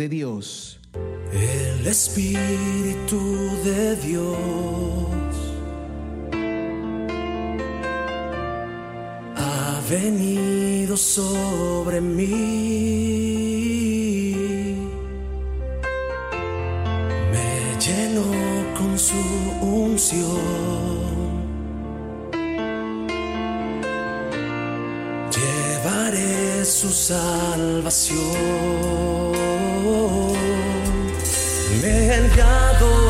De Dios. El Espíritu de Dios ha venido sobre mí. Me llenó con su unción. Llevaré su salvación. Me he enviado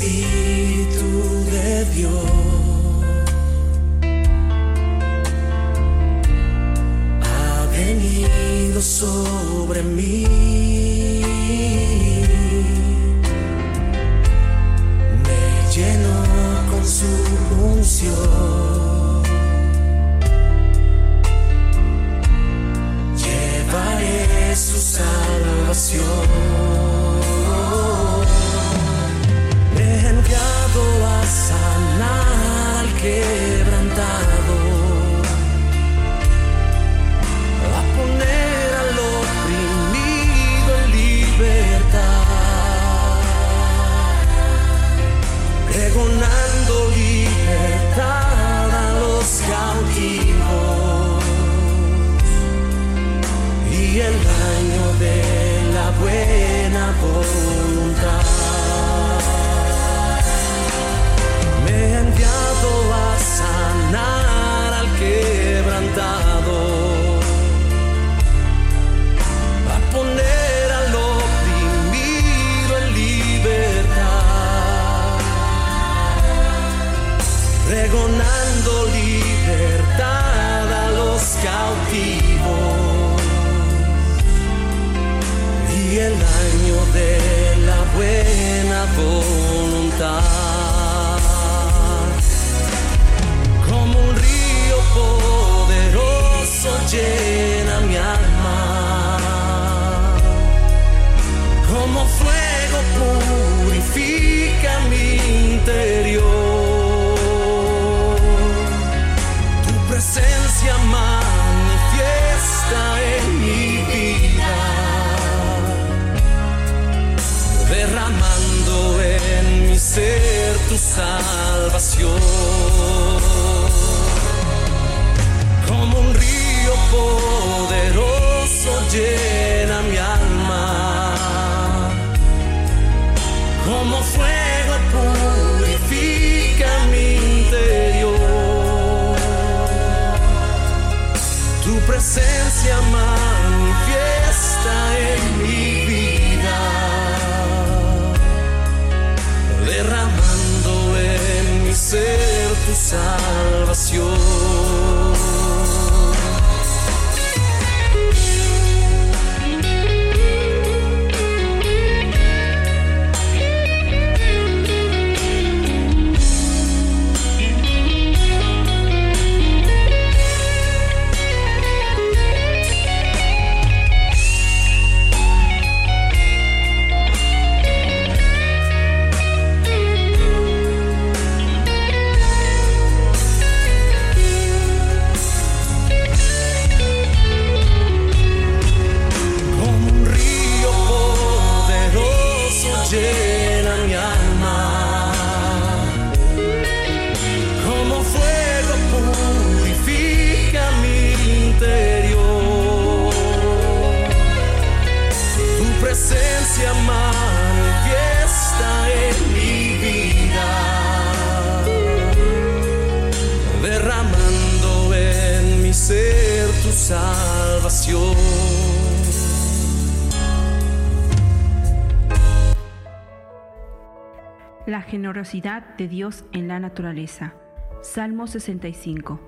El presencia manifiesta en mi vida derramando en mi ser tu salvación. Como un río poderoso llena presencia manifiesta en mi vida, derramando en mi ser tu salvación. salvación. La generosidad de Dios en la naturaleza. Salmo 65.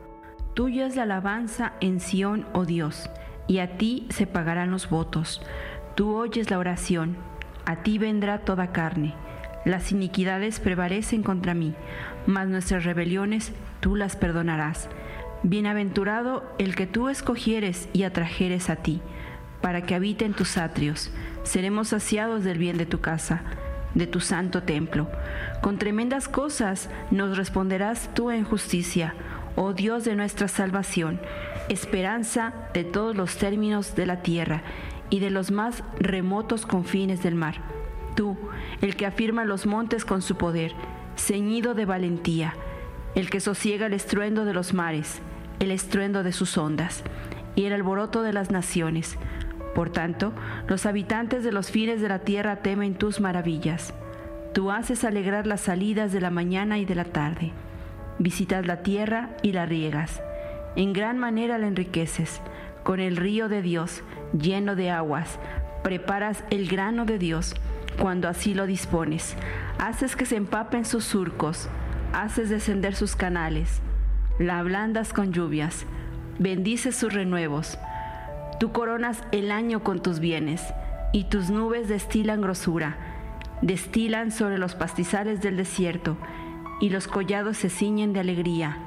Tuya es la alabanza en Sión, oh Dios, y a ti se pagarán los votos. Tú oyes la oración, a ti vendrá toda carne. Las iniquidades prevalecen contra mí, mas nuestras rebeliones tú las perdonarás Bienaventurado el que tú escogieres y atrajeres a ti, para que habite en tus atrios. Seremos saciados del bien de tu casa de tu santo templo. Con tremendas cosas nos responderás tú en justicia, oh Dios de nuestra salvación, esperanza de todos los términos de la tierra y de los más remotos confines del mar. Tú, el que afirma los montes con su poder, ceñido de valentía, el que sosiega el estruendo de los mares, el estruendo de sus ondas y el alboroto de las naciones por tanto, los habitantes de los fines de la tierra temen tus maravillas. Tú haces alegrar las salidas de la mañana y de la tarde. Visitas la tierra y la riegas. En gran manera la enriqueces. Con el río de Dios, lleno de aguas, preparas el grano de Dios cuando así lo dispones. Haces que se empapen sus surcos, haces descender sus canales, la ablandas con lluvias, bendices sus renuevos Tú coronas el año con tus bienes, y tus nubes destilan grosura, destilan sobre los pastizales del desierto, y los collados se ciñen de alegría.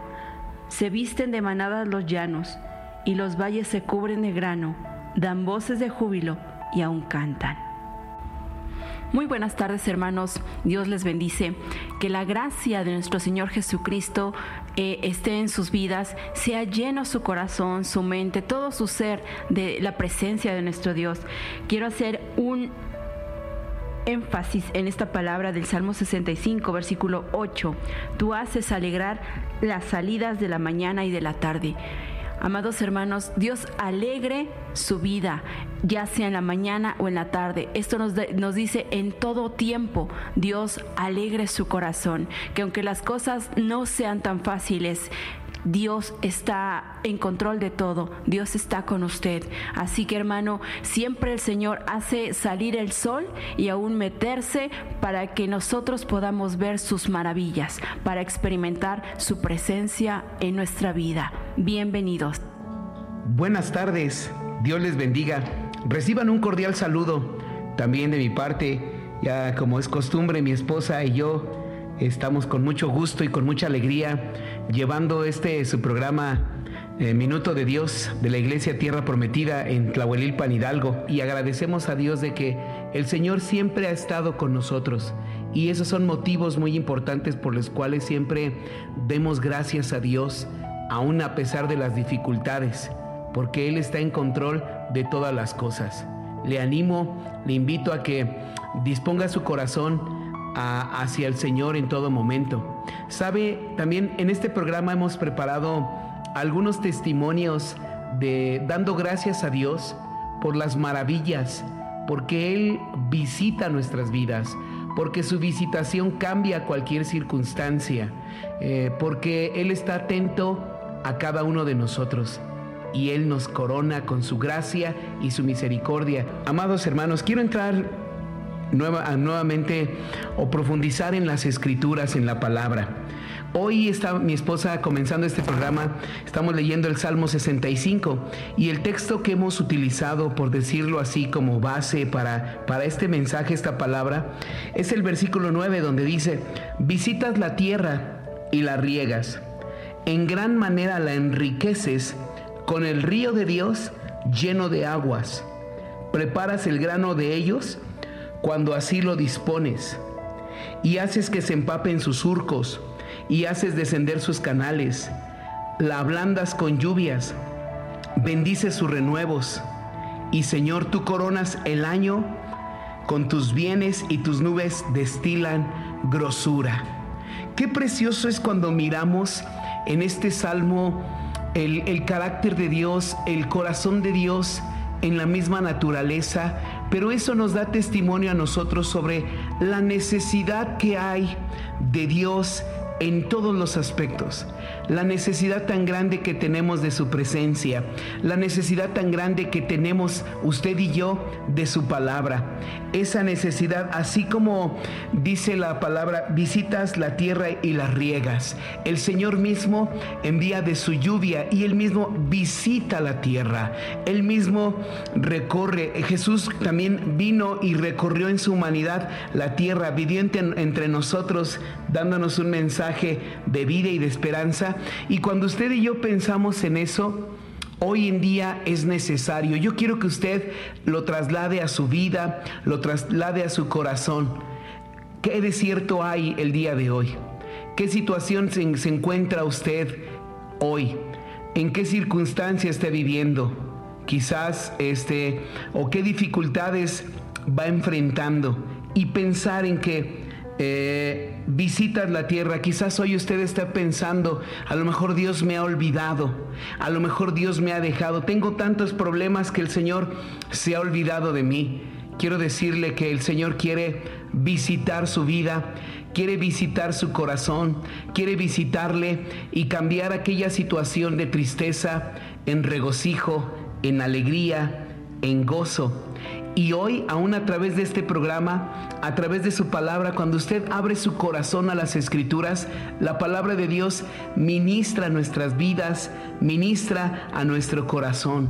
Se visten de manadas los llanos, y los valles se cubren de grano, dan voces de júbilo y aún cantan. Muy buenas tardes hermanos, Dios les bendice. Que la gracia de nuestro Señor Jesucristo eh, esté en sus vidas, sea lleno su corazón, su mente, todo su ser de la presencia de nuestro Dios. Quiero hacer un énfasis en esta palabra del Salmo 65, versículo 8. Tú haces alegrar las salidas de la mañana y de la tarde. Amados hermanos, Dios alegre su vida, ya sea en la mañana o en la tarde. Esto nos, dice en todo tiempo, Dios alegre su corazón, que aunque las cosas no sean tan fáciles, Dios está en control de todo, Dios está con usted. Así que hermano, siempre el Señor hace salir el sol y aún meterse para que nosotros podamos ver sus maravillas, para experimentar su presencia en nuestra vida. Bienvenidos. Buenas tardes, Dios les bendiga. Reciban un cordial saludo también de mi parte. Ya como es costumbre, mi esposa y yo Estamos con mucho gusto y con mucha alegría llevando este su programa eh, Minuto de Dios de la Iglesia Tierra Prometida en Tlahuelilpan Hidalgo y agradecemos a Dios de que el Señor siempre ha estado con nosotros y esos son motivos muy importantes por los cuales siempre demos gracias a Dios aún a pesar de las dificultades porque Él está en control de todas las cosas. Le animo, le invito a que disponga su corazón hacia el Señor en todo momento. Sabe, también en este programa hemos preparado algunos testimonios de dando gracias a Dios por las maravillas, porque Él visita nuestras vidas, porque su visitación cambia cualquier circunstancia, eh, porque Él está atento a cada uno de nosotros y Él nos corona con su gracia y su misericordia. Amados hermanos, quiero entrar nuevamente o profundizar en las escrituras, en la palabra. Hoy está mi esposa comenzando este programa, estamos leyendo el Salmo 65 y el texto que hemos utilizado, por decirlo así, como base para, para este mensaje, esta palabra, es el versículo 9 donde dice, visitas la tierra y la riegas, en gran manera la enriqueces con el río de Dios lleno de aguas, preparas el grano de ellos, cuando así lo dispones, y haces que se empapen sus surcos, y haces descender sus canales, la ablandas con lluvias, bendices sus renuevos, y Señor, tú coronas el año con tus bienes y tus nubes destilan grosura. Qué precioso es cuando miramos en este salmo el, el carácter de Dios, el corazón de Dios en la misma naturaleza, pero eso nos da testimonio a nosotros sobre la necesidad que hay de Dios en todos los aspectos. La necesidad tan grande que tenemos de su presencia, la necesidad tan grande que tenemos usted y yo de su palabra. Esa necesidad, así como dice la palabra, visitas la tierra y la riegas. El Señor mismo envía de su lluvia y él mismo visita la tierra. Él mismo recorre. Jesús también vino y recorrió en su humanidad la tierra, vivió entre nosotros, dándonos un mensaje de vida y de esperanza. Y cuando usted y yo pensamos en eso, hoy en día es necesario. Yo quiero que usted lo traslade a su vida, lo traslade a su corazón. ¿Qué desierto hay el día de hoy? ¿Qué situación se, se encuentra usted hoy? ¿En qué circunstancia está viviendo? Quizás este o qué dificultades va enfrentando y pensar en que eh, visitas la tierra, quizás hoy usted está pensando, a lo mejor Dios me ha olvidado, a lo mejor Dios me ha dejado, tengo tantos problemas que el Señor se ha olvidado de mí. Quiero decirle que el Señor quiere visitar su vida, quiere visitar su corazón, quiere visitarle y cambiar aquella situación de tristeza en regocijo, en alegría, en gozo. Y hoy, aún a través de este programa, a través de su palabra, cuando usted abre su corazón a las escrituras, la palabra de Dios ministra nuestras vidas, ministra a nuestro corazón.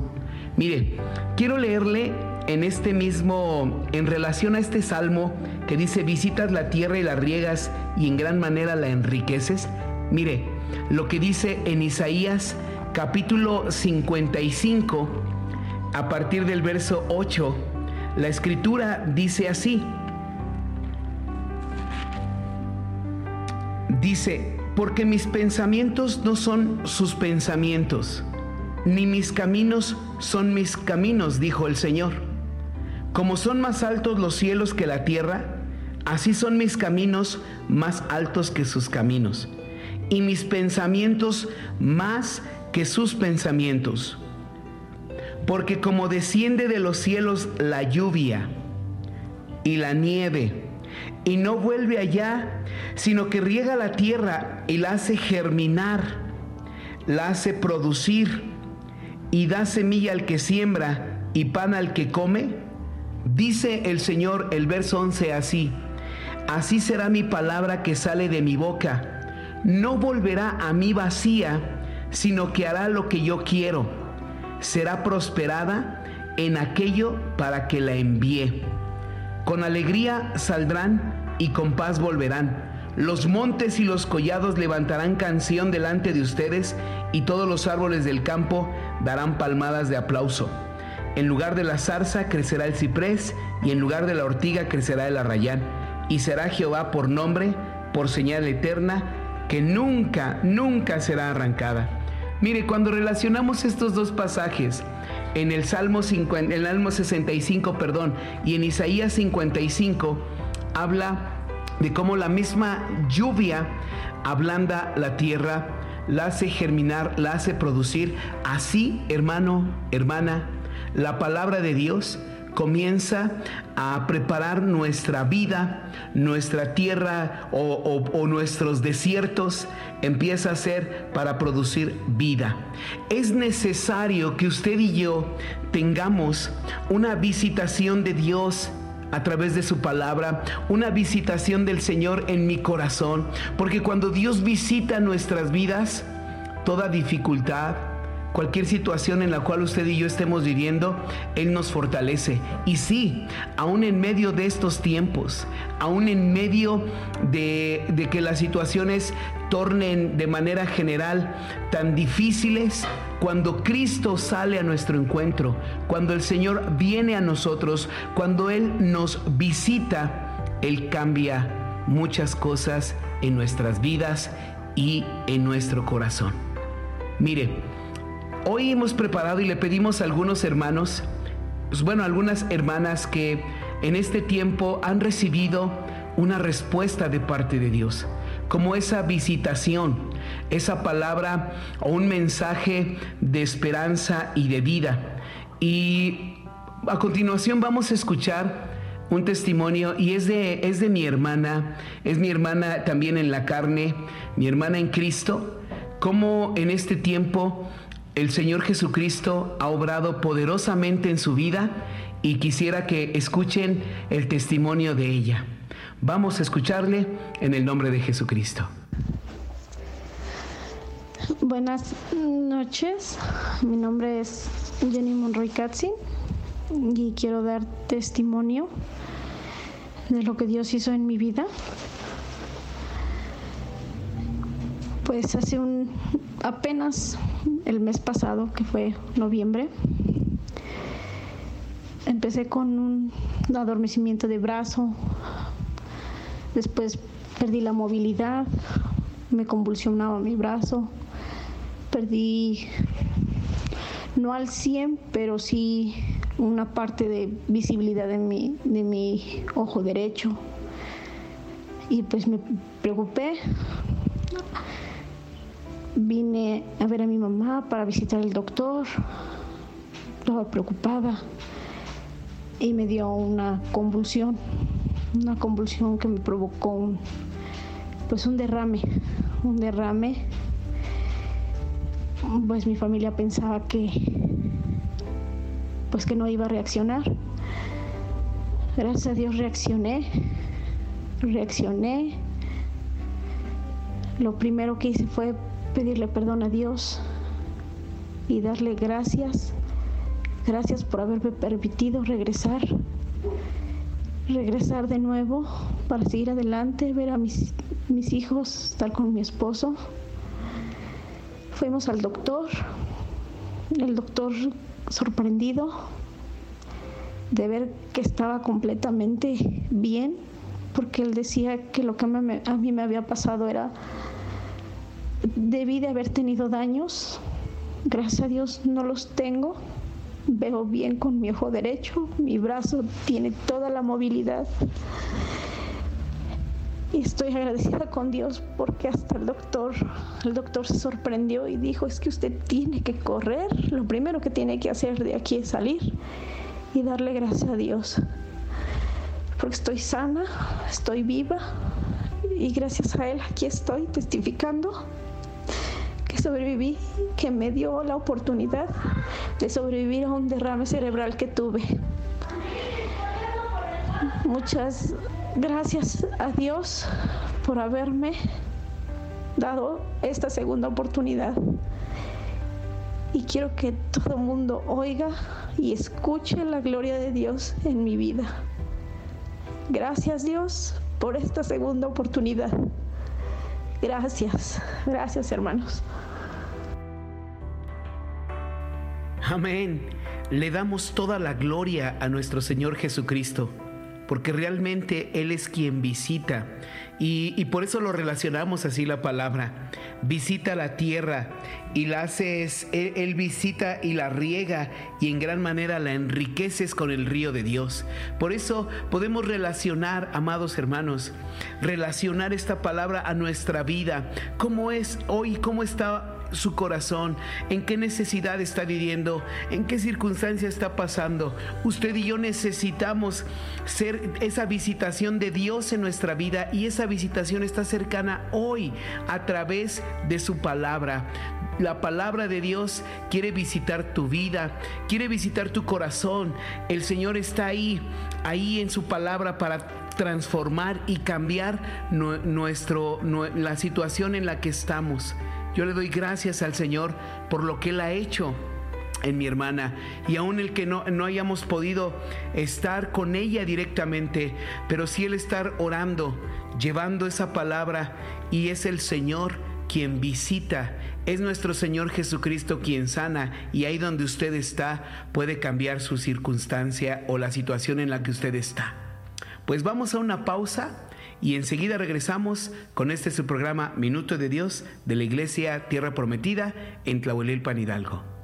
Mire, quiero leerle en este mismo, en relación a este salmo que dice, visitas la tierra y la riegas y en gran manera la enriqueces. Mire, lo que dice en Isaías capítulo 55, a partir del verso 8, la escritura dice así. Dice, porque mis pensamientos no son sus pensamientos, ni mis caminos son mis caminos, dijo el Señor. Como son más altos los cielos que la tierra, así son mis caminos más altos que sus caminos, y mis pensamientos más que sus pensamientos. Porque como desciende de los cielos la lluvia y la nieve, y no vuelve allá, sino que riega la tierra y la hace germinar, la hace producir, y da semilla al que siembra y pan al que come, dice el Señor el verso 11 así, así será mi palabra que sale de mi boca, no volverá a mí vacía, sino que hará lo que yo quiero. Será prosperada en aquello para que la envíe. Con alegría saldrán y con paz volverán. Los montes y los collados levantarán canción delante de ustedes y todos los árboles del campo darán palmadas de aplauso. En lugar de la zarza crecerá el ciprés y en lugar de la ortiga crecerá el arrayán. Y será Jehová por nombre, por señal eterna, que nunca, nunca será arrancada. Mire, cuando relacionamos estos dos pasajes, en el Salmo, 50, el Salmo 65, perdón, y en Isaías 55, habla de cómo la misma lluvia ablanda la tierra, la hace germinar, la hace producir. Así, hermano, hermana, la palabra de Dios comienza a preparar nuestra vida, nuestra tierra o, nuestros desiertos, empieza a ser para producir vida. Es necesario que usted y yo tengamos una visitación de Dios a través de su palabra, una visitación del Señor en mi corazón, porque cuando Dios visita nuestras vidas, toda dificultad, cualquier situación en la cual usted y yo estemos viviendo, Él nos fortalece. Y sí, aún en medio de estos tiempos, aún en medio de, que las situaciones tornen de manera general tan difíciles, cuando Cristo sale a nuestro encuentro, cuando el Señor viene a nosotros, cuando Él nos visita, Él cambia muchas cosas en nuestras vidas y en nuestro corazón. Mire, Hoy hemos preparado y le pedimos a algunos hermanos, pues bueno, algunas hermanas que en este tiempo han recibido una respuesta de parte de Dios, como esa visitación, esa palabra o un mensaje de esperanza y de vida. Y a continuación vamos a escuchar un testimonio y es de, es de mi hermana, es mi hermana también en la carne, mi hermana en Cristo, cómo en este tiempo el Señor Jesucristo ha obrado poderosamente en su vida y quisiera que escuchen el testimonio de ella. Vamos a escucharle en el nombre de Jesucristo. Buenas noches, mi nombre es Jenny Monroy Katzin y quiero dar testimonio de lo que Dios hizo en mi vida. Pues hace un apenas el mes pasado, que fue noviembre, empecé con un adormecimiento de brazo, después perdí la movilidad, me convulsionaba mi brazo, perdí no al 100, pero sí una parte de visibilidad de mi, de mi ojo derecho. Y pues me preocupé. Vine a ver a mi mamá para visitar al doctor. Estaba preocupada. Y me dio una convulsión. Una convulsión que me provocó un, pues un derrame. Un derrame. Pues mi familia pensaba que pues que no iba a reaccionar. Gracias a Dios reaccioné, reaccioné. Lo primero que hice fue pedirle perdón a Dios y darle gracias, gracias por haberme permitido regresar, regresar de nuevo para seguir adelante, ver a mis, mis hijos, estar con mi esposo. Fuimos al doctor, el doctor sorprendido de ver que estaba completamente bien, porque él decía que lo que a mí me había pasado era, debí de haber tenido daños, gracias a Dios no los tengo, veo bien con mi ojo derecho, mi brazo tiene toda la movilidad. Y estoy agradecida con Dios porque hasta el doctor, el doctor se sorprendió y dijo, es que usted tiene que correr, lo primero que tiene que hacer de aquí es salir y darle gracias a Dios. Porque estoy sana, estoy viva y gracias a Él aquí estoy testificando sobreviví, que me dio la oportunidad de sobrevivir a un derrame cerebral que tuve. Muchas Gracias a Dios por haberme dado esta segunda oportunidad. Y quiero que todo mundo oiga y escuche la gloria de Dios en mi vida. Gracias Dios por esta segunda oportunidad. Gracias, gracias hermanos. Amén. Le damos toda la gloria a nuestro Señor Jesucristo porque realmente Él es quien visita. Y, por eso lo relacionamos así la palabra. Visita la tierra y la haces, él, él, visita y la riega y en gran manera la enriqueces con el río de Dios. Por eso podemos relacionar, amados hermanos, relacionar esta palabra a nuestra vida. ¿Cómo es hoy? ¿Cómo está su corazón, en qué necesidad está viviendo, en qué circunstancia está pasando. Usted y yo necesitamos ser esa visitación de Dios en nuestra vida y esa visitación está cercana hoy a través de su palabra. La palabra de Dios quiere visitar tu vida, quiere visitar tu corazón. El Señor está ahí, ahí en su palabra para transformar y cambiar nuestro, la situación en la que estamos. Yo le doy gracias al Señor por lo que Él ha hecho en mi hermana y aún el que no, no hayamos podido estar con ella directamente, pero sí el estar orando, llevando esa palabra y es el Señor quien visita, es nuestro Señor Jesucristo quien sana y ahí donde usted está puede cambiar su circunstancia o la situación en la que usted está. Pues vamos a una pausa y enseguida regresamos con este su programa Minuto de Dios de la Iglesia Tierra Prometida en Tlahuelilpan Hidalgo.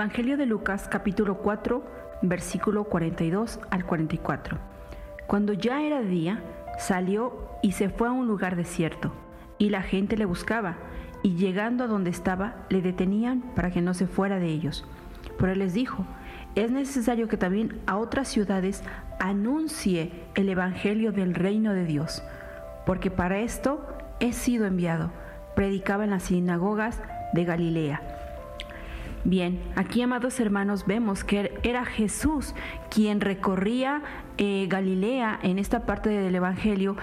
Evangelio de Lucas capítulo 4, versículo 42 al 44. Cuando ya era día, salió y se fue a un lugar desierto, y la gente le buscaba, y llegando a donde estaba, le detenían para que no se fuera de ellos. Pero él les dijo, es necesario que también a otras ciudades anuncie el Evangelio del reino de Dios, porque para esto he sido enviado. Predicaba en las sinagogas de Galilea. Bien, aquí amados hermanos vemos que era Jesús quien recorría eh, Galilea en esta parte del Evangelio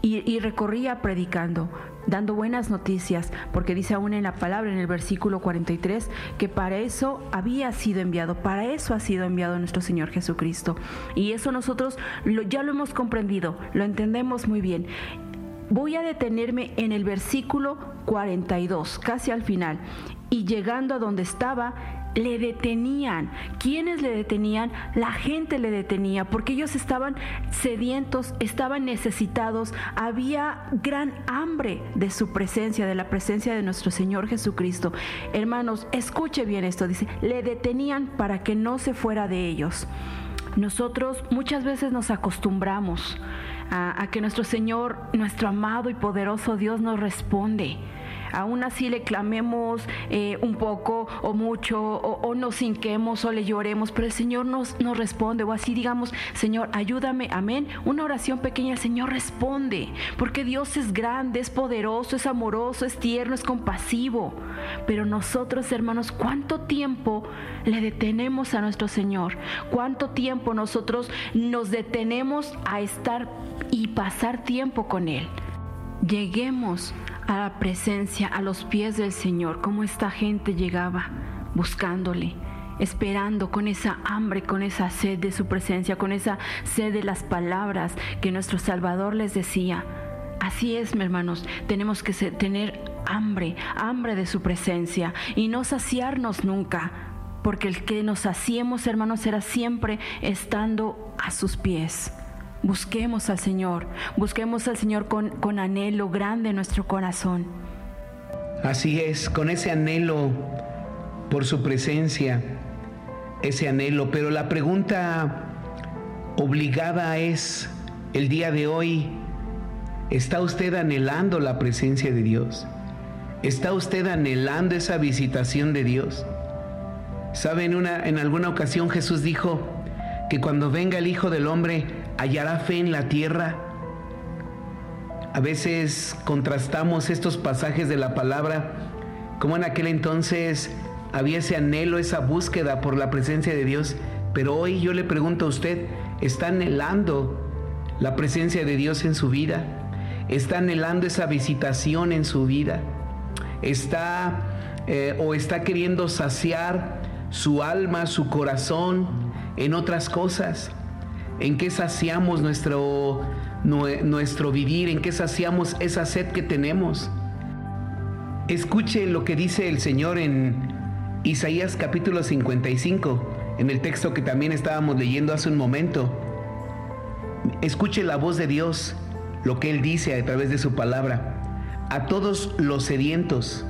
y, recorría predicando, dando buenas noticias, porque dice aún en la palabra, en el versículo 43, que para eso había sido enviado, para eso ha sido enviado nuestro Señor Jesucristo. Y eso nosotros ya lo hemos comprendido, lo entendemos muy bien. Voy a detenerme en el versículo 42, casi al final. Y llegando a donde estaba, le detenían. ¿Quiénes le detenían? La gente le detenía porque ellos estaban sedientos, estaban necesitados, había gran hambre de su presencia, de la presencia de nuestro Señor Jesucristo. Hermanos, escuche bien esto, dice, le detenían para que no se fuera de ellos. Nosotros muchas veces nos acostumbramos a, que nuestro Señor, nuestro amado y poderoso Dios nos responde aún así le clamemos eh, un poco o mucho o, nos hinquemos o le lloremos, pero el Señor nos, nos responde o así digamos, Señor, ayúdame, amén. Una oración pequeña, el Señor responde, porque Dios es grande, es poderoso, es amoroso, es tierno, es compasivo. Pero nosotros, hermanos, ¿cuánto tiempo le detenemos a nuestro Señor? ¿Cuánto tiempo nosotros nos detenemos a estar y pasar tiempo con Él? Lleguemos a la presencia, a los pies del Señor, como esta gente llegaba buscándole, esperando con esa hambre, con esa sed de su presencia, con esa sed de las palabras que nuestro Salvador les decía. Así es, mis hermanos, tenemos que tener hambre, hambre de su presencia y no saciarnos nunca, porque el que nos saciemos, hermanos, será siempre estando a sus pies. Busquemos al Señor, busquemos al Señor con, con anhelo grande en nuestro corazón. Así es, con ese anhelo por su presencia, ese anhelo. Pero la pregunta obligada es, el día de hoy, ¿está usted anhelando la presencia de Dios? ¿Está usted anhelando esa visitación de Dios? ¿Sabe? En, una, en alguna ocasión Jesús dijo que cuando venga el Hijo del Hombre, hallará fe en la tierra. A veces contrastamos estos pasajes de la palabra, como en aquel entonces había ese anhelo, esa búsqueda por la presencia de Dios, pero hoy yo le pregunto a usted, ¿está anhelando la presencia de Dios en su vida? ¿Está anhelando esa visitación en su vida? ¿Está eh, o está queriendo saciar su alma, su corazón en otras cosas? En qué saciamos nuestro, nuestro vivir, en qué saciamos esa sed que tenemos. Escuche lo que dice el Señor en Isaías capítulo 55, en el texto que también estábamos leyendo hace un momento. Escuche la voz de Dios, lo que Él dice a través de su palabra. A todos los sedientos,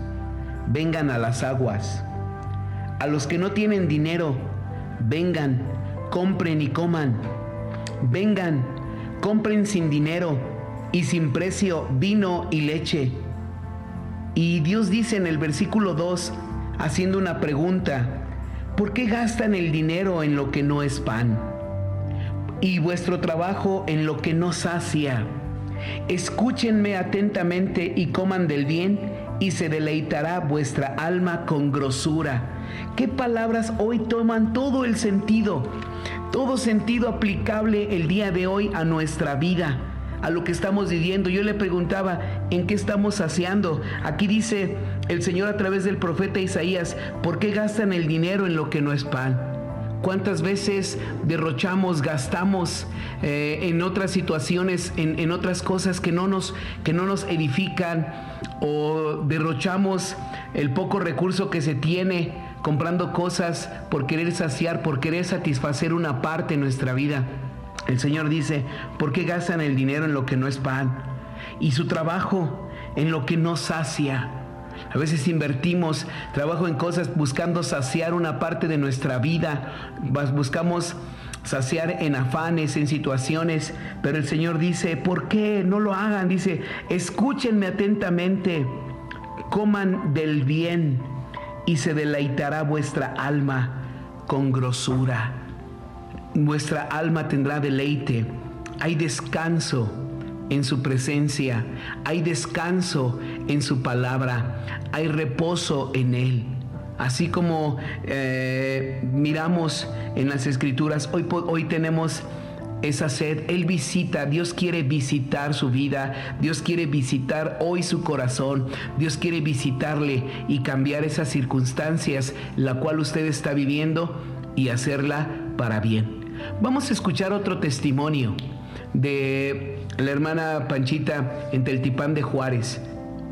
vengan a las aguas. A los que no tienen dinero, vengan, compren y coman. Vengan, compren sin dinero y sin precio vino y leche. Y Dios dice en el versículo 2, haciendo una pregunta, ¿por qué gastan el dinero en lo que no es pan? Y vuestro trabajo en lo que no sacia. Escúchenme atentamente y coman del bien y se deleitará vuestra alma con grosura. ¿Qué palabras hoy toman todo el sentido? Todo sentido aplicable el día de hoy a nuestra vida, a lo que estamos viviendo. Yo le preguntaba, ¿en qué estamos saciando? Aquí dice el Señor a través del profeta Isaías, ¿por qué gastan el dinero en lo que no es pan? ¿Cuántas veces derrochamos, gastamos eh, en otras situaciones, en, en, otras cosas que no, nos, que no nos edifican o derrochamos el poco recurso que se tiene comprando cosas por querer saciar, por querer satisfacer una parte de nuestra vida. El Señor dice, ¿por qué gastan el dinero en lo que no es pan? Y su trabajo en lo que no sacia. A veces invertimos trabajo en cosas buscando saciar una parte de nuestra vida. Buscamos saciar en afanes, en situaciones, pero el Señor dice, ¿por qué no lo hagan? Dice, escúchenme atentamente, coman del bien y se deleitará vuestra alma con grosura. Vuestra alma tendrá deleite. Hay descanso en su presencia, hay descanso en su palabra, hay reposo en él. Así como eh, miramos en las escrituras, hoy, hoy tenemos esa sed. Él visita, Dios quiere visitar su vida, Dios quiere visitar hoy su corazón, Dios quiere visitarle y cambiar esas circunstancias, la cual usted está viviendo y hacerla para bien. Vamos a escuchar otro testimonio de la hermana Panchita en Teltipán de Juárez,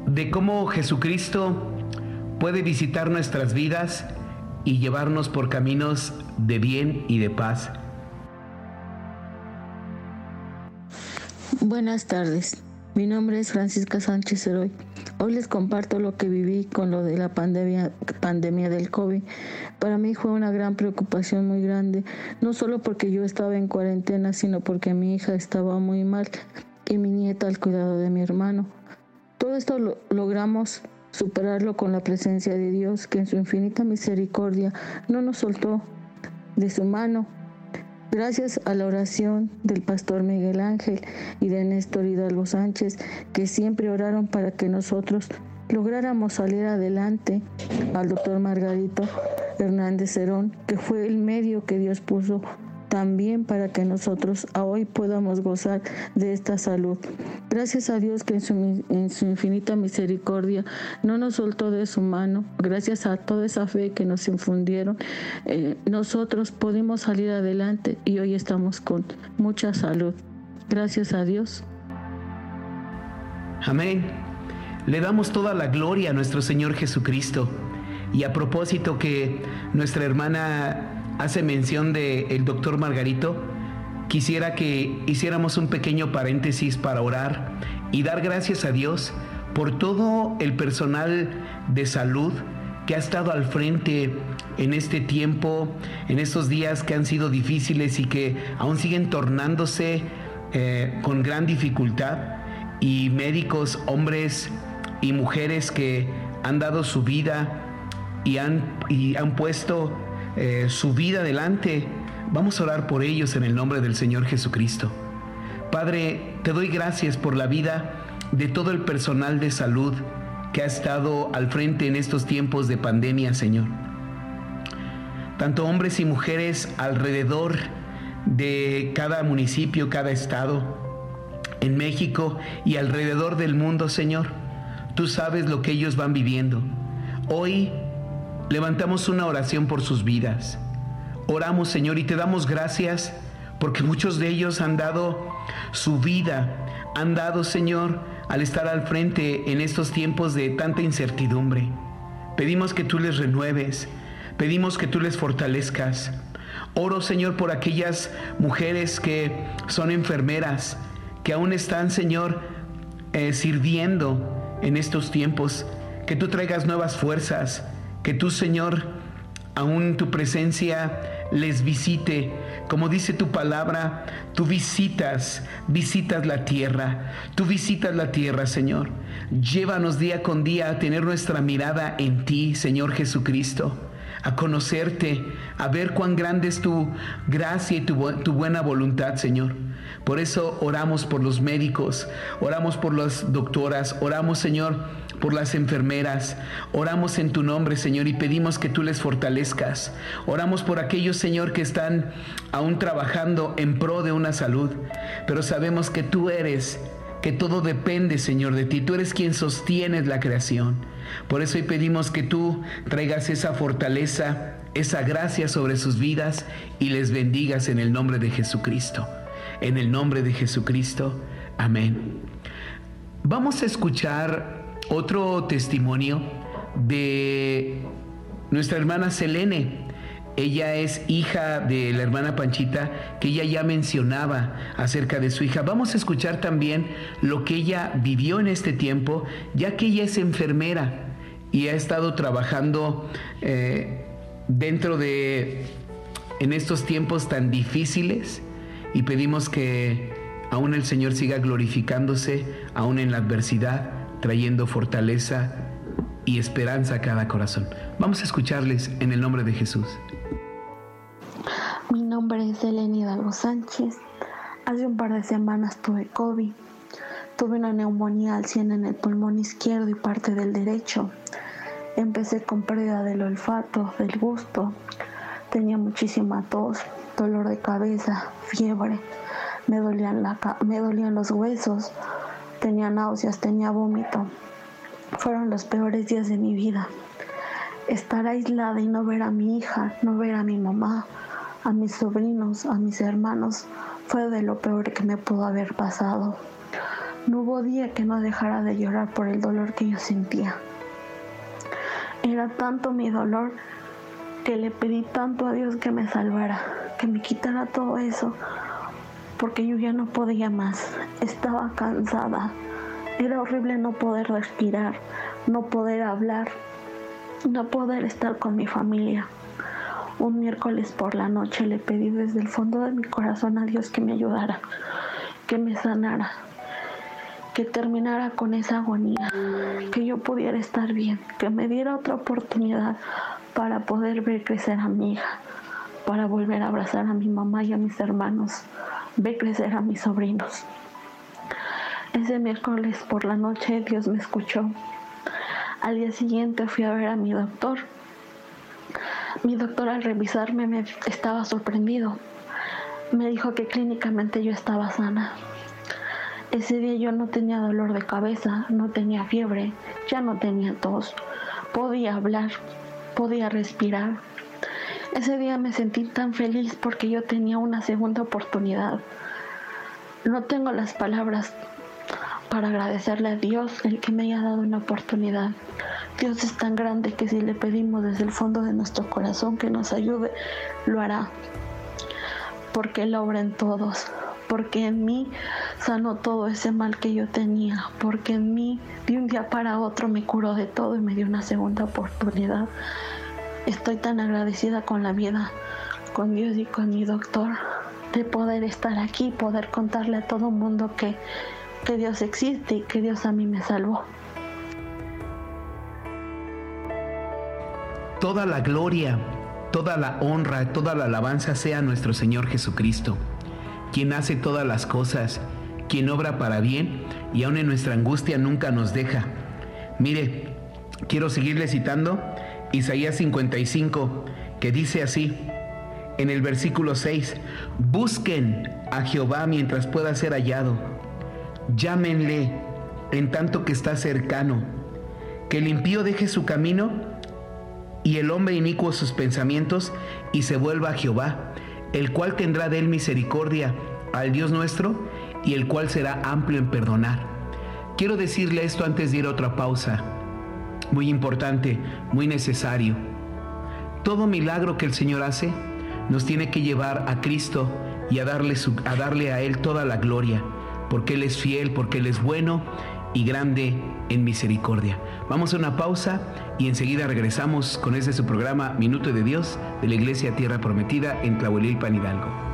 de cómo Jesucristo puede visitar nuestras vidas y llevarnos por caminos de bien y de paz. Buenas tardes, mi nombre es Francisca Sánchez Heroy. Hoy les comparto lo que viví con lo de la pandemia, pandemia del COVID. Para mí fue una gran preocupación muy grande, no solo porque yo estaba en cuarentena, sino porque mi hija estaba muy mal y mi nieta al cuidado de mi hermano. Todo esto lo logramos superarlo con la presencia de Dios, que en su infinita misericordia no nos soltó de su mano. Gracias a la oración del pastor Miguel Ángel y de Néstor Hidalgo Sánchez, que siempre oraron para que nosotros lográramos salir adelante, al doctor Margarito Hernández Cerón, que fue el medio que Dios puso también para que nosotros hoy podamos gozar de esta salud. Gracias a Dios que en su, infinita misericordia no nos soltó de su mano, gracias a toda esa fe que nos infundieron, eh, nosotros pudimos salir adelante y hoy estamos con mucha salud. Gracias a Dios. Amén. Le damos toda la gloria a nuestro Señor Jesucristo. Y a propósito que nuestra hermana hace mención del el doctor Margarito, quisiera que hiciéramos un pequeño paréntesis para orar y dar gracias a Dios por todo el personal de salud que ha estado al frente en este tiempo, en estos días que han sido difíciles y que aún siguen tornándose eh, con gran dificultad, y médicos, hombres y mujeres que han dado su vida y han, y han puesto eh, su vida adelante. Vamos a orar por ellos en el nombre del Señor Jesucristo. Padre, te doy gracias por la vida de todo el personal de salud que ha estado al frente en estos tiempos de pandemia, Señor. Tanto hombres y mujeres alrededor de cada municipio, cada estado, en México y alrededor del mundo, Señor. Tú sabes lo que ellos van viviendo. Hoy levantamos una oración por sus vidas. Oramos, Señor, y te damos gracias porque muchos de ellos han dado su vida, han dado, Señor, al estar al frente en estos tiempos de tanta incertidumbre. Pedimos que tú les renueves, pedimos que tú les fortalezcas. Oro, Señor, por aquellas mujeres que son enfermeras, que aún están, Señor, eh, sirviendo en estos tiempos. Que tú traigas nuevas fuerzas, que tú, Señor, aún tu presencia les visite. Como dice tu palabra, tú visitas, visitas la tierra. Tú visitas la tierra, Señor. Llévanos día con día a tener nuestra mirada en ti, Señor Jesucristo a conocerte, a ver cuán grande es tu gracia y tu, tu, buena voluntad, Señor. Por eso oramos por los médicos, oramos por las doctoras, oramos, Señor, por las enfermeras. Oramos en tu nombre, Señor, y pedimos que tú les fortalezcas. Oramos por aquellos, Señor, que están aún trabajando en pro de una salud, pero sabemos que tú eres, que todo depende, Señor, de ti. Tú eres quien sostienes la creación. Por eso hoy pedimos que tú traigas esa fortaleza, esa gracia sobre sus vidas y les bendigas en el nombre de Jesucristo. En el nombre de Jesucristo. Amén. Vamos a escuchar otro testimonio de nuestra hermana Selene. Ella es hija de la hermana Panchita, que ella ya mencionaba acerca de su hija. Vamos a escuchar también lo que ella vivió en este tiempo, ya que ella es enfermera. y ha estado trabajando eh, dentro de, en estos tiempos tan difíciles y pedimos que aún el Señor siga glorificándose, aún en la adversidad, trayendo fortaleza y esperanza a cada corazón. Vamos a escucharles en el nombre de Jesús. Mi nombre es Elena Hidalgo Sánchez. Hace un par de semanas tuve COVID. Tuve una neumonía al 100 en el pulmón izquierdo y parte del derecho. Empecé con pérdida del olfato, del gusto. Tenía muchísima tos, dolor de cabeza, fiebre. Me dolían, la, me dolían los huesos. Tenía náuseas, tenía vómito. Fueron los peores días de mi vida. Estar aislada y no ver a mi hija, no ver a mi mamá, a mis sobrinos, a mis hermanos, fue de lo peor que me pudo haber pasado. No hubo día que no dejara de llorar por el dolor que yo sentía. Era tanto mi dolor que le pedí tanto a Dios que me salvara, que me quitara todo eso, porque yo ya no podía más. Estaba cansada. Era horrible no poder respirar, no poder hablar, no poder estar con mi familia. Un miércoles por la noche le pedí desde el fondo de mi corazón a Dios que me ayudara, que me sanara, que terminara con esa agonía, que yo pudiera estar bien, que me diera otra oportunidad para poder ver crecer a mi hija, para volver a abrazar a mi mamá y a mis hermanos, ver crecer a mis sobrinos. Ese miércoles por la noche Dios me escuchó. Al día siguiente fui a ver a mi doctor. Mi doctor al revisarme me estaba sorprendido. Me dijo que clínicamente yo estaba sana, ese día yo no tenía dolor de cabeza, no tenía fiebre, ya no tenía tos, podía hablar, podía respirar. Ese día me sentí tan feliz porque yo tenía una segunda oportunidad. No tengo las palabras para agradecerle a Dios el que me haya dado una oportunidad. Dios es tan grande que si le pedimos desde el fondo de nuestro corazón que nos ayude, lo hará. Porque Él obra en todos porque en mí sanó todo ese mal que yo tenía, porque en mí de un día para otro me curó de todo y me dio una segunda oportunidad. Estoy tan agradecida con la vida, con Dios y con mi doctor, de poder estar aquí, poder contarle a todo mundo que, que Dios existe y que Dios a mí me salvó. Toda la gloria, toda la honra, toda la alabanza sea nuestro Señor Jesucristo quien hace todas las cosas, quien obra para bien y aun en nuestra angustia nunca nos deja. Mire, quiero seguirle citando Isaías 55, que dice así, en el versículo 6, busquen a Jehová mientras pueda ser hallado, llámenle en tanto que está cercano, que el impío deje su camino y el hombre inicuo sus pensamientos y se vuelva a Jehová el cual tendrá de él misericordia al Dios nuestro y el cual será amplio en perdonar. Quiero decirle esto antes de ir a otra pausa. Muy importante, muy necesario. Todo milagro que el Señor hace nos tiene que llevar a Cristo y a darle, a darle a Él toda la gloria, porque Él es fiel, porque Él es bueno y grande en misericordia. Vamos a una pausa y enseguida regresamos con este su programa Minuto de Dios de la Iglesia Tierra Prometida en Tlahuelilpan Hidalgo.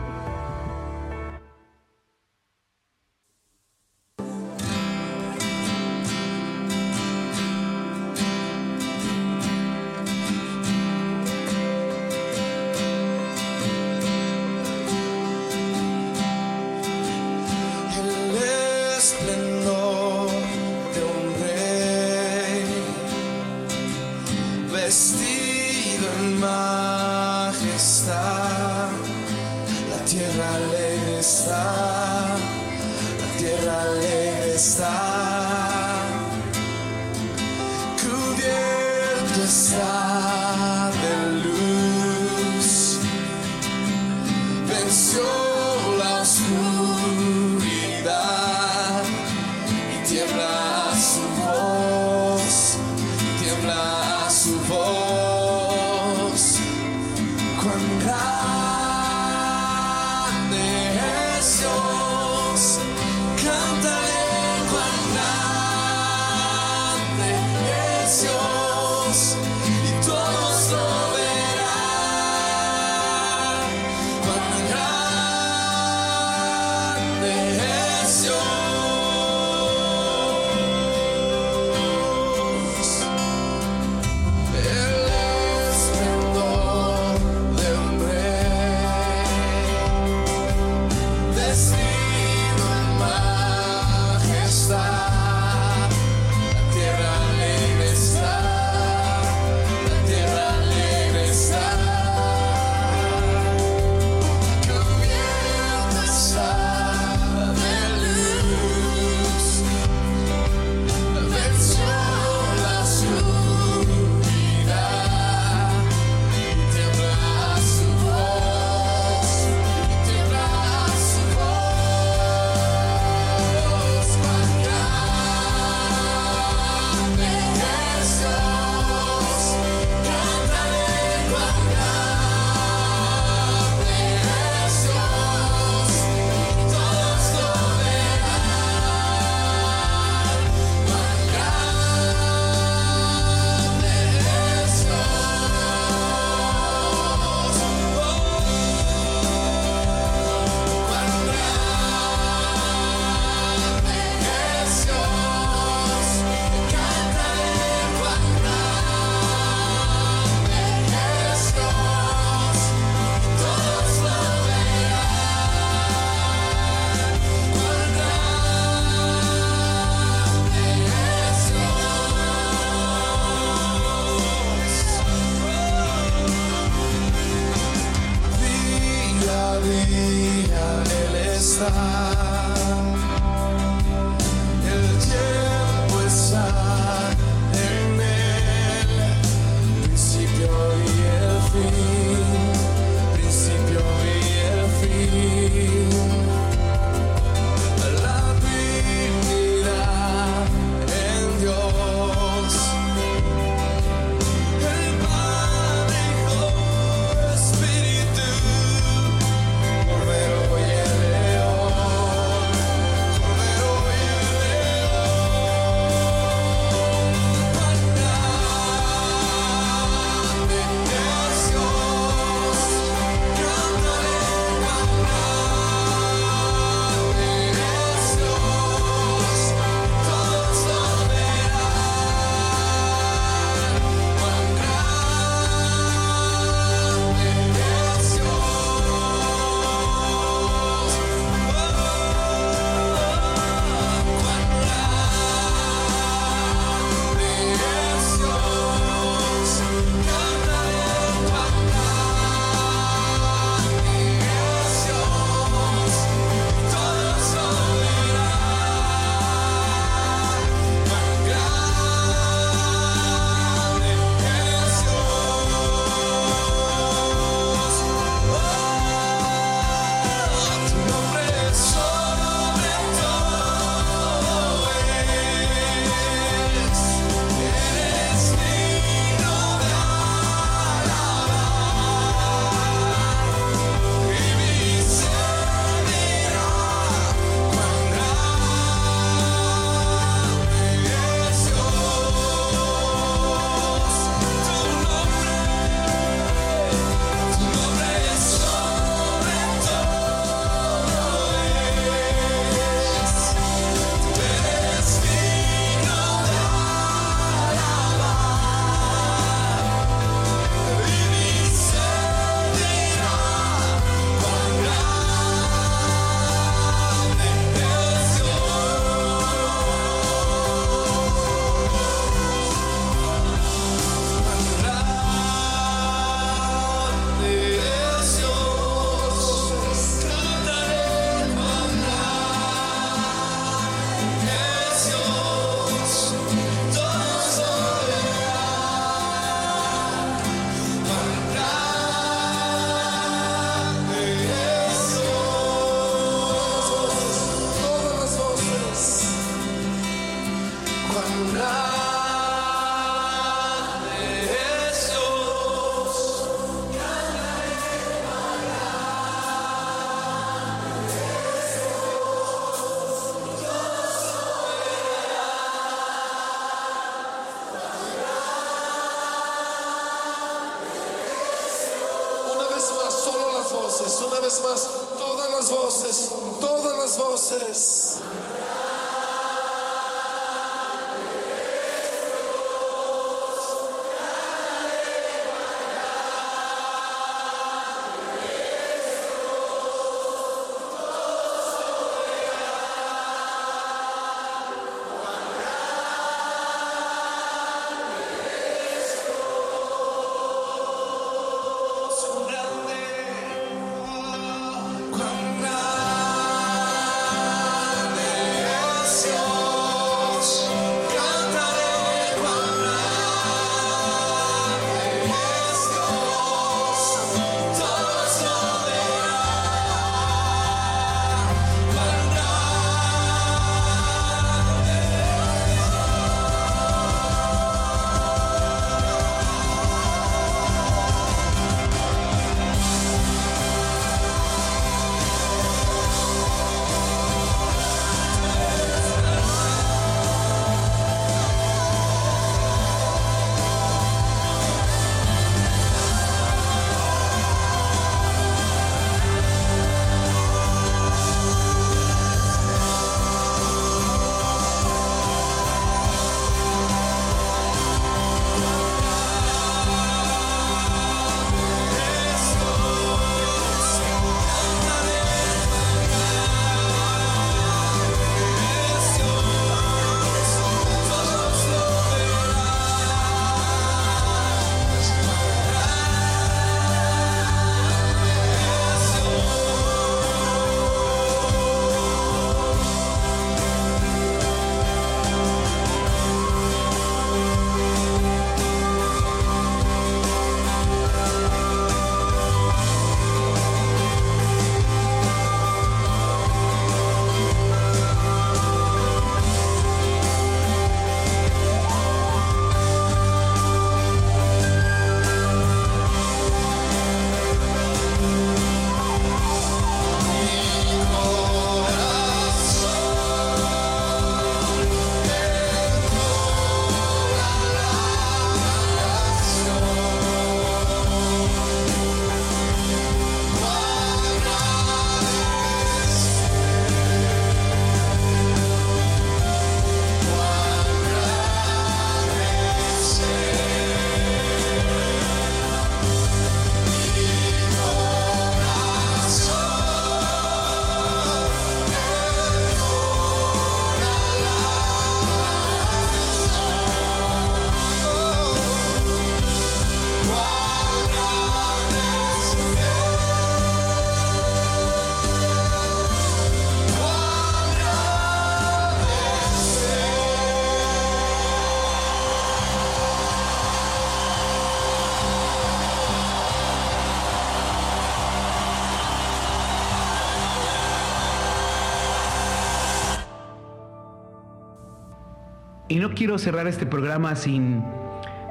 Y no quiero cerrar este programa sin,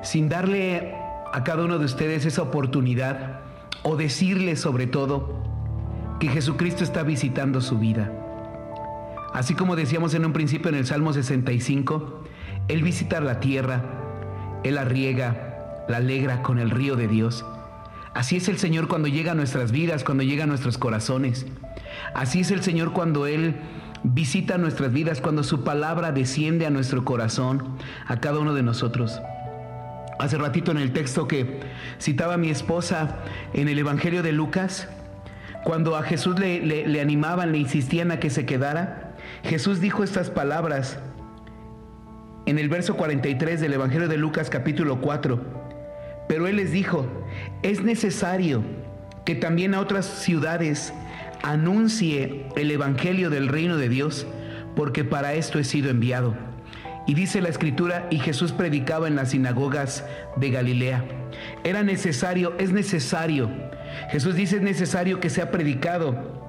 sin darle a cada uno de ustedes esa oportunidad o decirle sobre todo que Jesucristo está visitando su vida. Así como decíamos en un principio en el Salmo 65, Él visita la tierra, Él la riega, la alegra con el río de Dios. Así es el Señor cuando llega a nuestras vidas, cuando llega a nuestros corazones. Así es el Señor cuando Él visita nuestras vidas, cuando su palabra desciende a nuestro corazón, a cada uno de nosotros. Hace ratito en el texto que citaba mi esposa en el Evangelio de Lucas, cuando a Jesús le, le animaban, le insistían a que se quedara, Jesús dijo estas palabras en el verso 43 del Evangelio de Lucas capítulo 4. Pero Él les dijo, es necesario que también a otras ciudades anuncie el Evangelio del reino de Dios, porque para esto he sido enviado. Y dice la escritura, y Jesús predicaba en las sinagogas de Galilea. Era necesario, es necesario. Jesús dice, es necesario que sea predicado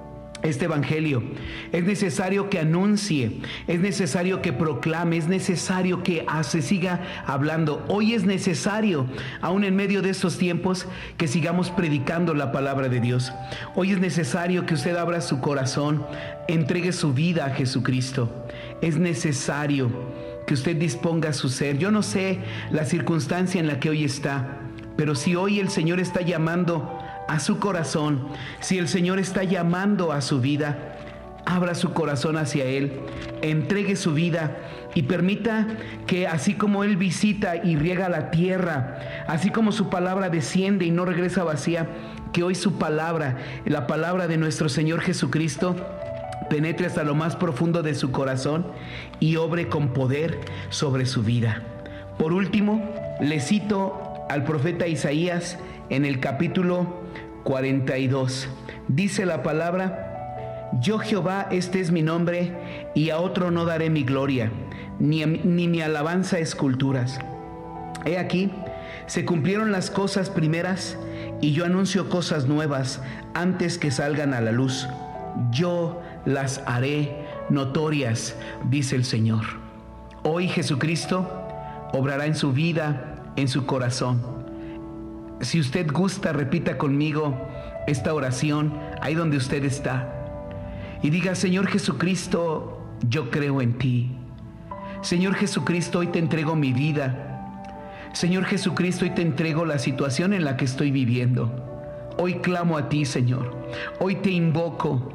este Evangelio. Es necesario que anuncie, es necesario que proclame, es necesario que se siga hablando. Hoy es necesario, aún en medio de estos tiempos, que sigamos predicando la palabra de Dios. Hoy es necesario que usted abra su corazón, entregue su vida a Jesucristo. Es necesario que usted disponga su ser. Yo no sé la circunstancia en la que hoy está, pero si hoy el Señor está llamando a su corazón, si el Señor está llamando a su vida, abra su corazón hacia Él, entregue su vida y permita que así como Él visita y riega la tierra, así como su palabra desciende y no regresa vacía, que hoy su palabra, la palabra de nuestro Señor Jesucristo, penetre hasta lo más profundo de su corazón y obre con poder sobre su vida. Por último, le cito al profeta Isaías en el capítulo 42. Dice la palabra, yo Jehová, este es mi nombre, y a otro no daré mi gloria, ni, ni mi alabanza esculturas. He aquí, se cumplieron las cosas primeras, y yo anuncio cosas nuevas antes que salgan a la luz. Yo las haré notorias, dice el Señor. Hoy Jesucristo obrará en su vida, en su corazón. Si usted gusta, repita conmigo esta oración ahí donde usted está. Y diga, Señor Jesucristo, yo creo en ti. Señor Jesucristo, hoy te entrego mi vida. Señor Jesucristo, hoy te entrego la situación en la que estoy viviendo. Hoy clamo a ti, Señor. Hoy te invoco.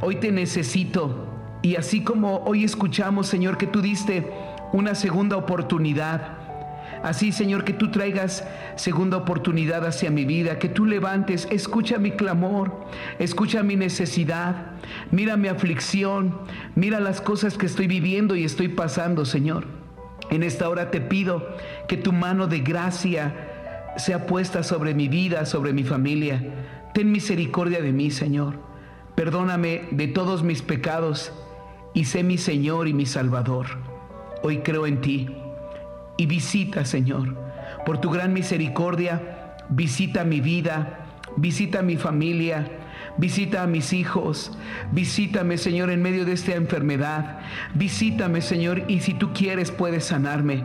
Hoy te necesito. Y así como hoy escuchamos, Señor, que tú diste una segunda oportunidad. Así, Señor, que tú traigas segunda oportunidad hacia mi vida, que tú levantes, escucha mi clamor, escucha mi necesidad, mira mi aflicción, mira las cosas que estoy viviendo y estoy pasando, Señor. En esta hora te pido que tu mano de gracia sea puesta sobre mi vida, sobre mi familia. Ten misericordia de mí, Señor. Perdóname de todos mis pecados y sé mi Señor y mi Salvador. Hoy creo en ti y visita, Señor, por tu gran misericordia, visita mi vida, visita mi familia, Visita a mis hijos. Visítame, Señor, en medio de esta enfermedad. Visítame, Señor, y si tú quieres puedes sanarme.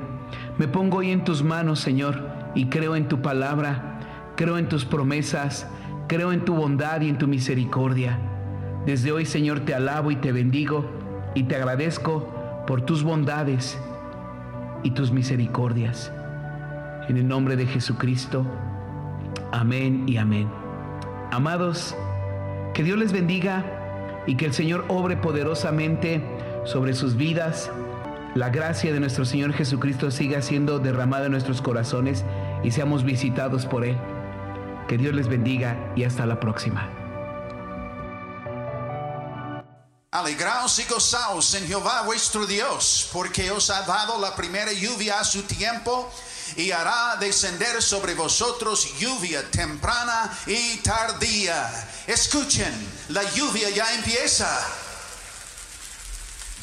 Me pongo hoy en tus manos, Señor, y creo en tu palabra, creo en tus promesas, creo en tu bondad y en tu misericordia. Desde hoy, Señor, te alabo y te bendigo y te agradezco por tus bondades y tus misericordias. En el nombre de Jesucristo. Amén y amén. Amados, que Dios les bendiga y que el Señor obre poderosamente sobre sus vidas. La gracia de nuestro Señor Jesucristo siga siendo derramada en nuestros corazones y seamos visitados por Él. Que Dios les bendiga y hasta la próxima. Alegraos y gozaos en Jehová vuestro Dios, porque os ha dado la primera lluvia a su tiempo y hará descender sobre vosotros lluvia temprana y tardía. Escuchen, la lluvia ya empieza,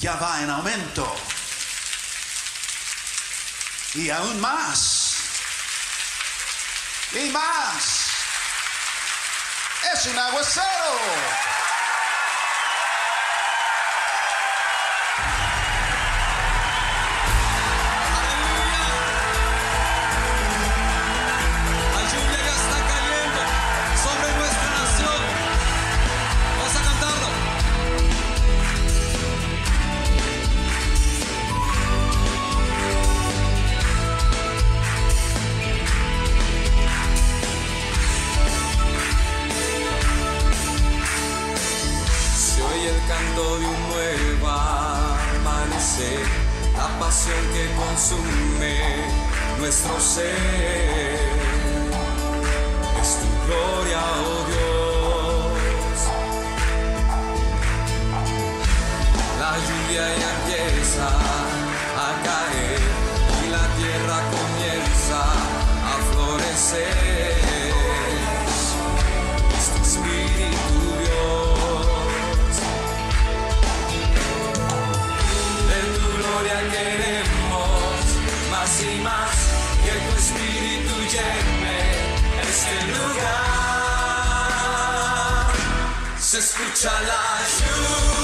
ya va en aumento. Y aún más. Y más. Es un aguacero. Lluvia empieza a caer y la tierra comienza a florecer. Es tu espíritu, Dios. De tu gloria queremos más y más que tu espíritu llene este lugar. Se escucha la lluvia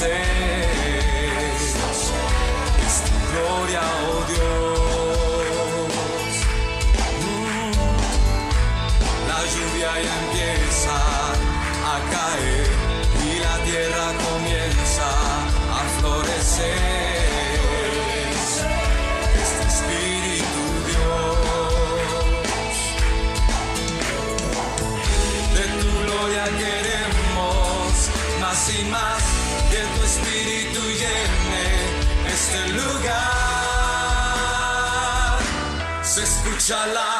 nuestro Se